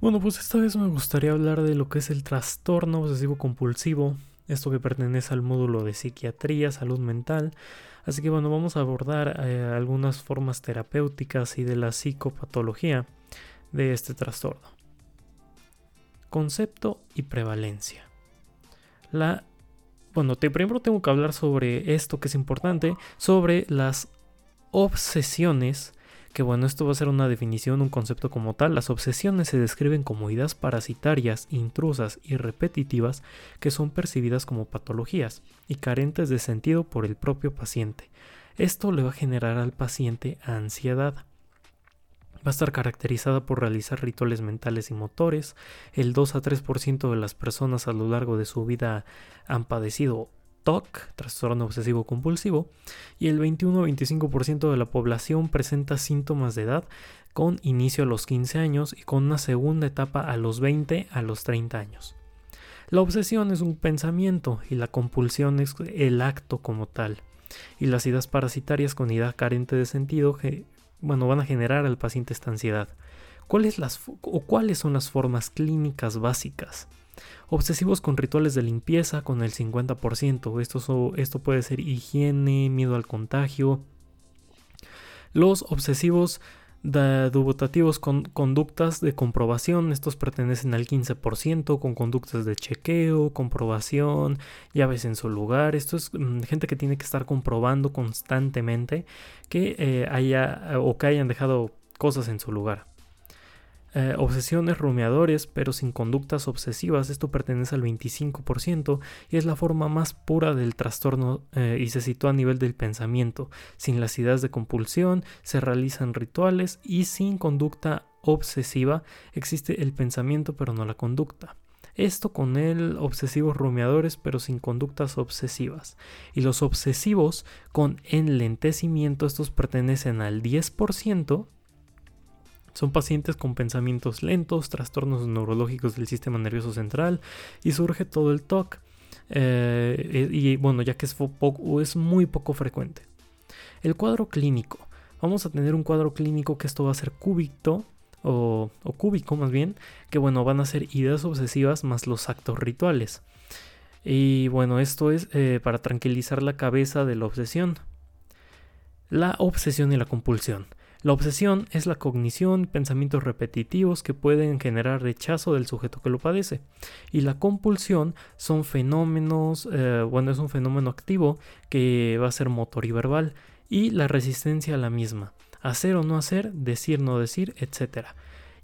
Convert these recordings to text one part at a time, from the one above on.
Bueno, pues esta vez me gustaría hablar de lo que es el trastorno obsesivo compulsivo, esto que pertenece al módulo de psiquiatría, salud mental. Así que bueno, vamos a abordar eh, algunas formas terapéuticas y de la psicopatología de este trastorno. Concepto y prevalencia. La bueno, te, primero tengo que hablar sobre esto que es importante, sobre las obsesiones que bueno, esto va a ser una definición, un concepto como tal. Las obsesiones se describen como ideas parasitarias, intrusas y repetitivas que son percibidas como patologías y carentes de sentido por el propio paciente. Esto le va a generar al paciente ansiedad. Va a estar caracterizada por realizar rituales mentales y motores. El 2 a 3% de las personas a lo largo de su vida han padecido TOC, trastorno obsesivo compulsivo, y el 21-25% de la población presenta síntomas de edad con inicio a los 15 años y con una segunda etapa a los 20 a los 30 años. La obsesión es un pensamiento y la compulsión es el acto como tal. Y las ideas parasitarias con idea carente de sentido bueno, van a generar al paciente esta ansiedad. ¿Cuáles, las, o ¿Cuáles son las formas clínicas básicas? Obsesivos con rituales de limpieza con el 50%. Esto, puede ser higiene, miedo al contagio. Los obsesivos dubitativos con conductas de comprobación, estos pertenecen al 15%, con conductas de chequeo, comprobación, llaves en su lugar. Esto es mm, gente que tiene que estar comprobando constantemente que eh, haya o que hayan dejado cosas en su lugar. Eh, obsesiones rumiadores, pero sin conductas obsesivas. Esto pertenece al 25% y es la forma más pura del trastorno eh, y se sitúa a nivel del pensamiento. Sin las ideas de compulsión, se realizan rituales y sin conducta obsesiva existe el pensamiento pero no la conducta. Esto con el obsesivos rumiadores pero sin conductas obsesivas. Y los obsesivos con enlentecimiento, estos pertenecen al 10% son pacientes con pensamientos lentos, trastornos neurológicos del sistema nervioso central y surge todo el TOC. Eh, y bueno, ya que es, es muy poco frecuente. El cuadro clínico. Vamos a tener un cuadro clínico que esto va a ser cúbito o, cúbico más bien, que bueno, van a ser ideas obsesivas más los actos rituales. Y bueno, esto es eh, para tranquilizar la cabeza de la obsesión. La obsesión y la compulsión. La obsesión es la cognición, pensamientos repetitivos que pueden generar rechazo del sujeto que lo padece. Y la compulsión son fenómenos, eh, bueno, es un fenómeno activo que va a ser motor y verbal. Y la resistencia a la misma. Hacer o no hacer, decir, no decir, etc.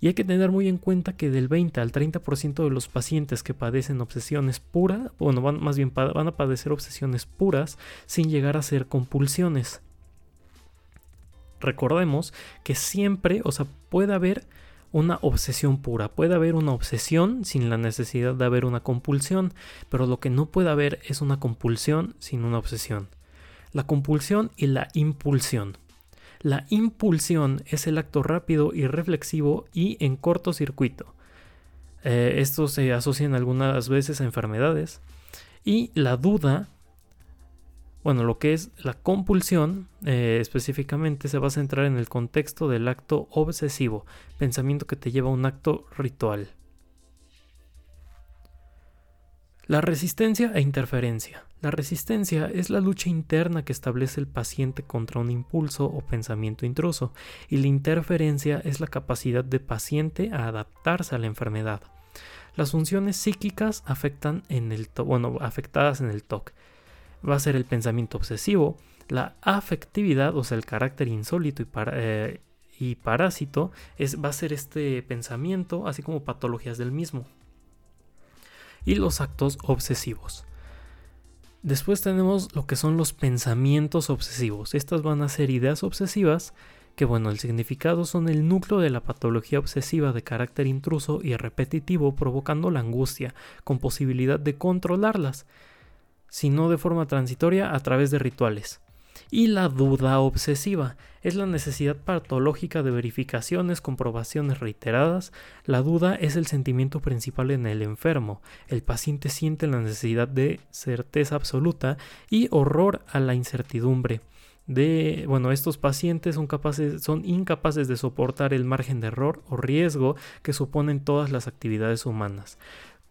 Y hay que tener muy en cuenta que del 20 al 30% de los pacientes que padecen obsesiones puras, bueno, van, más bien van a padecer obsesiones puras sin llegar a ser compulsiones recordemos que siempre, o sea, puede haber una obsesión pura, puede haber una obsesión sin la necesidad de haber una compulsión, pero lo que no puede haber es una compulsión sin una obsesión. La compulsión y la impulsión. La impulsión es el acto rápido y reflexivo y en cortocircuito. Eh, esto se asocian algunas veces a enfermedades. Y la duda bueno, lo que es la compulsión eh, específicamente se va a centrar en el contexto del acto obsesivo, pensamiento que te lleva a un acto ritual. La resistencia e interferencia. La resistencia es la lucha interna que establece el paciente contra un impulso o pensamiento intruso, y la interferencia es la capacidad de paciente a adaptarse a la enfermedad. Las funciones psíquicas afectan en el bueno, afectadas en el TOC va a ser el pensamiento obsesivo, la afectividad, o sea, el carácter insólito y, eh, y parásito, es, va a ser este pensamiento, así como patologías del mismo. Y los actos obsesivos. Después tenemos lo que son los pensamientos obsesivos. Estas van a ser ideas obsesivas que bueno, el significado son el núcleo de la patología obsesiva de carácter intruso y repetitivo provocando la angustia, con posibilidad de controlarlas sino de forma transitoria a través de rituales. Y la duda obsesiva es la necesidad patológica de verificaciones, comprobaciones reiteradas. La duda es el sentimiento principal en el enfermo. El paciente siente la necesidad de certeza absoluta y horror a la incertidumbre. de, bueno, estos pacientes son, capaces, son incapaces de soportar el margen de error o riesgo que suponen todas las actividades humanas.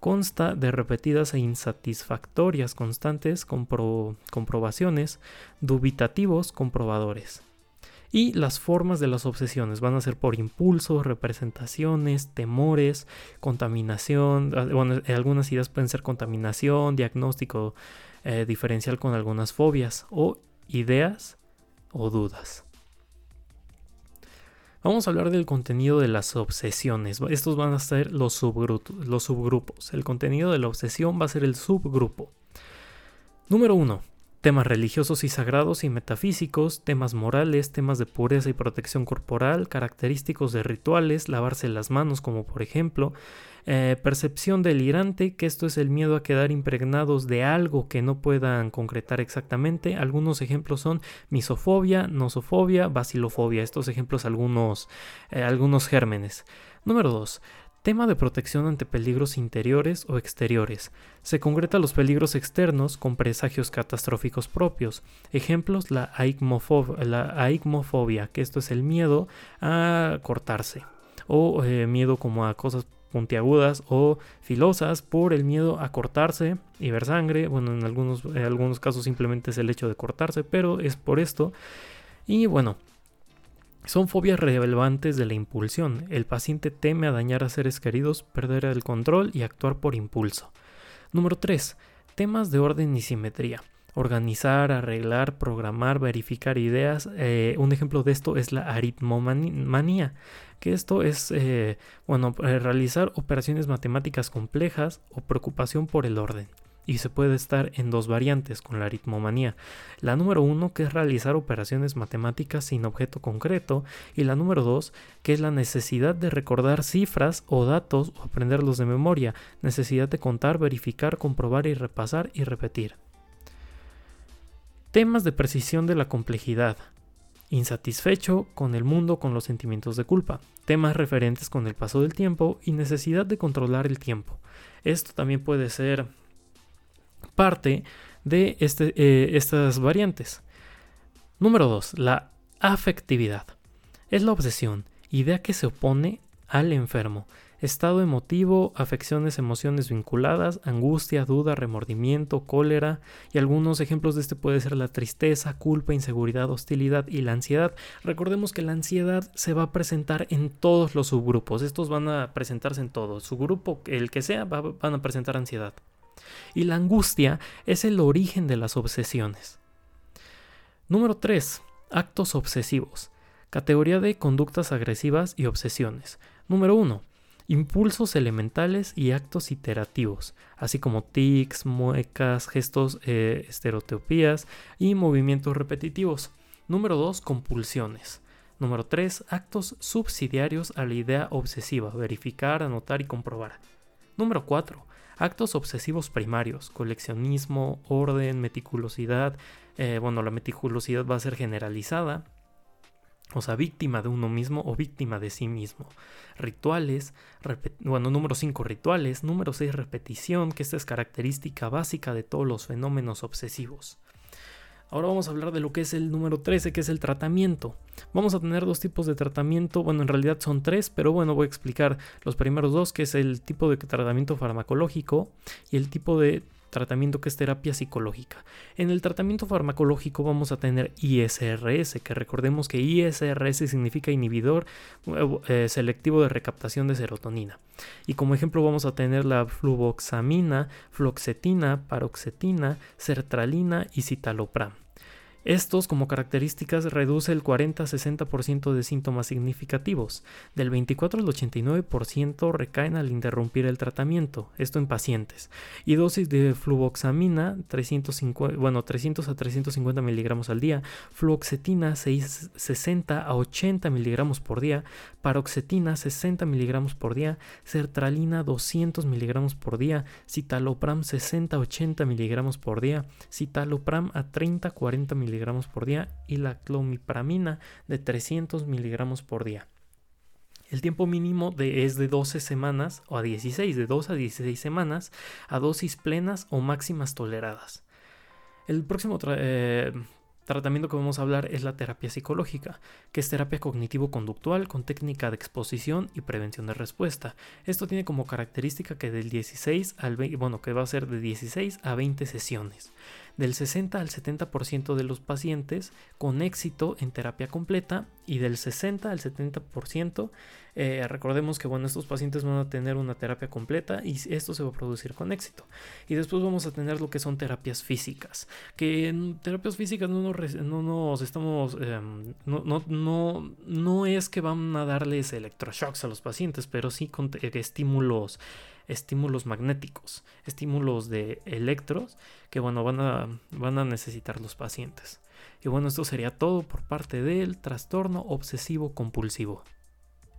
Consta de repetidas e insatisfactorias constantes comprobaciones, dubitativos comprobadores. Y las formas de las obsesiones van a ser por impulsos, representaciones, temores, contaminación. Ah, bueno, algunas ideas pueden ser contaminación, diagnóstico eh, diferencial con algunas fobias o ideas o dudas. Vamos a hablar del contenido de las obsesiones. Estos van a ser los, subgrupos. El contenido de la obsesión va a ser el subgrupo. Número 1 temas religiosos y sagrados y metafísicos, temas morales, temas de pureza y protección corporal, característicos de rituales, lavarse las manos como por ejemplo, eh, percepción delirante, que esto es el miedo a quedar impregnados de algo que no puedan concretar exactamente. Algunos ejemplos son misofobia, nosofobia, bacilofobia. Estos ejemplos algunos, eh, algunos gérmenes. Número 2. Tema de protección ante peligros interiores o exteriores. Se concreta los peligros externos con presagios catastróficos propios. Ejemplos, la, aigmofobia, que esto es el miedo a cortarse, o eh, miedo como a cosas puntiagudas o filosas por el miedo a cortarse y ver sangre. Bueno, en algunos, en algunos casos simplemente es el hecho de cortarse, pero es por esto. Y bueno, son fobias relevantes de la impulsión. El paciente teme a dañar a seres queridos, perder el control y actuar por impulso. Número 3. Temas de orden y simetría. Organizar, arreglar, programar, verificar ideas. Eh, un ejemplo de esto es la aritmomanía, que esto es, eh, bueno, realizar operaciones matemáticas complejas o preocupación por el orden y se puede estar en dos variantes con la aritmomanía. La número uno, que es realizar operaciones matemáticas sin objeto concreto, y la número dos, que es la necesidad de recordar cifras o datos o aprenderlos de memoria, necesidad de contar, verificar, comprobar y repasar y repetir. Temas de precisión de la complejidad. Insatisfecho con el mundo con los sentimientos de culpa. Temas referentes con el paso del tiempo y necesidad de controlar el tiempo. Esto también puede ser parte de este, eh, estas variantes. Número 2. La afectividad. Es la obsesión, idea que se opone al enfermo. Estado emotivo, afecciones, emociones vinculadas, angustia, duda, remordimiento, cólera y algunos ejemplos de este puede ser la tristeza, culpa, inseguridad, hostilidad y la ansiedad. Recordemos que la ansiedad se va a presentar en todos los subgrupos. Estos van a presentarse en todos. Su grupo, el que sea, van a presentar ansiedad. Y la angustia es el origen de las obsesiones. Número 3. Actos obsesivos. Categoría de conductas agresivas y obsesiones. Número 1. Impulsos elementales y actos iterativos, así como tics, muecas, gestos, eh, y movimientos repetitivos. Número 2. Compulsiones. Número 3. Actos subsidiarios a la idea obsesiva, verificar, anotar y comprobar. Número 4 actos obsesivos primarios, coleccionismo, orden, meticulosidad. Eh, bueno, la meticulosidad va a ser generalizada, o sea, víctima de uno mismo o víctima de sí mismo. Rituales, bueno, número 5, rituales. Número 6, repetición, que esta es característica básica de todos los fenómenos obsesivos. Ahora vamos a hablar de lo que es el número 13, que es el tratamiento. Vamos a tener dos tipos de tratamiento, bueno, en realidad son tres, pero bueno, voy a explicar los primeros dos, que es el tipo de tratamiento farmacológico y el tipo de tratamiento que es terapia psicológica. En el tratamiento farmacológico vamos a tener ISRS, que recordemos que ISRS significa inhibidor eh, selectivo de recaptación de serotonina. Y como ejemplo vamos a tener la fluvoxamina, floxetina, paroxetina, sertralina y citalopram. Estos como características reduce el 40-60% de síntomas significativos. Del 24 al 89% recaen al interrumpir el tratamiento, esto en pacientes. Y dosis de fluvoxamina 350, bueno, 300 a 350 miligramos al día, fluoxetina 60 a 80 miligramos por día, paroxetina 60 miligramos por día, sertralina 200 miligramos por día, citalopram 60 a 80 miligramos por día, citalopram a 30 a 40 miligramos miligramos por día y la clomipramina de 300 miligramos por día. El tiempo mínimo es de 12 semanas o a 16, de 2 a 16 semanas a dosis plenas o máximas toleradas. El próximo eh, tratamiento que vamos a hablar es la terapia psicológica, que es terapia cognitivo-conductual con técnica de exposición y prevención de respuesta. Esto tiene como característica que del 16 al 20, bueno, que va a ser de 16 a 20 sesiones del 60 al 70% de los pacientes con éxito en terapia completa y del 60 al 70%, eh, recordemos que bueno, estos pacientes van a tener una terapia completa y esto se va a producir con éxito. Y después vamos a tener lo que son terapias físicas, que en terapias físicas no nos, no nos estamos, em, no, no, no, no es que van a darles electroshocks a los pacientes, pero sí con estímulos estímulos magnéticos, estímulos de electros que bueno, van a, van a necesitar los pacientes. Y bueno, esto sería todo por parte del trastorno obsesivo compulsivo.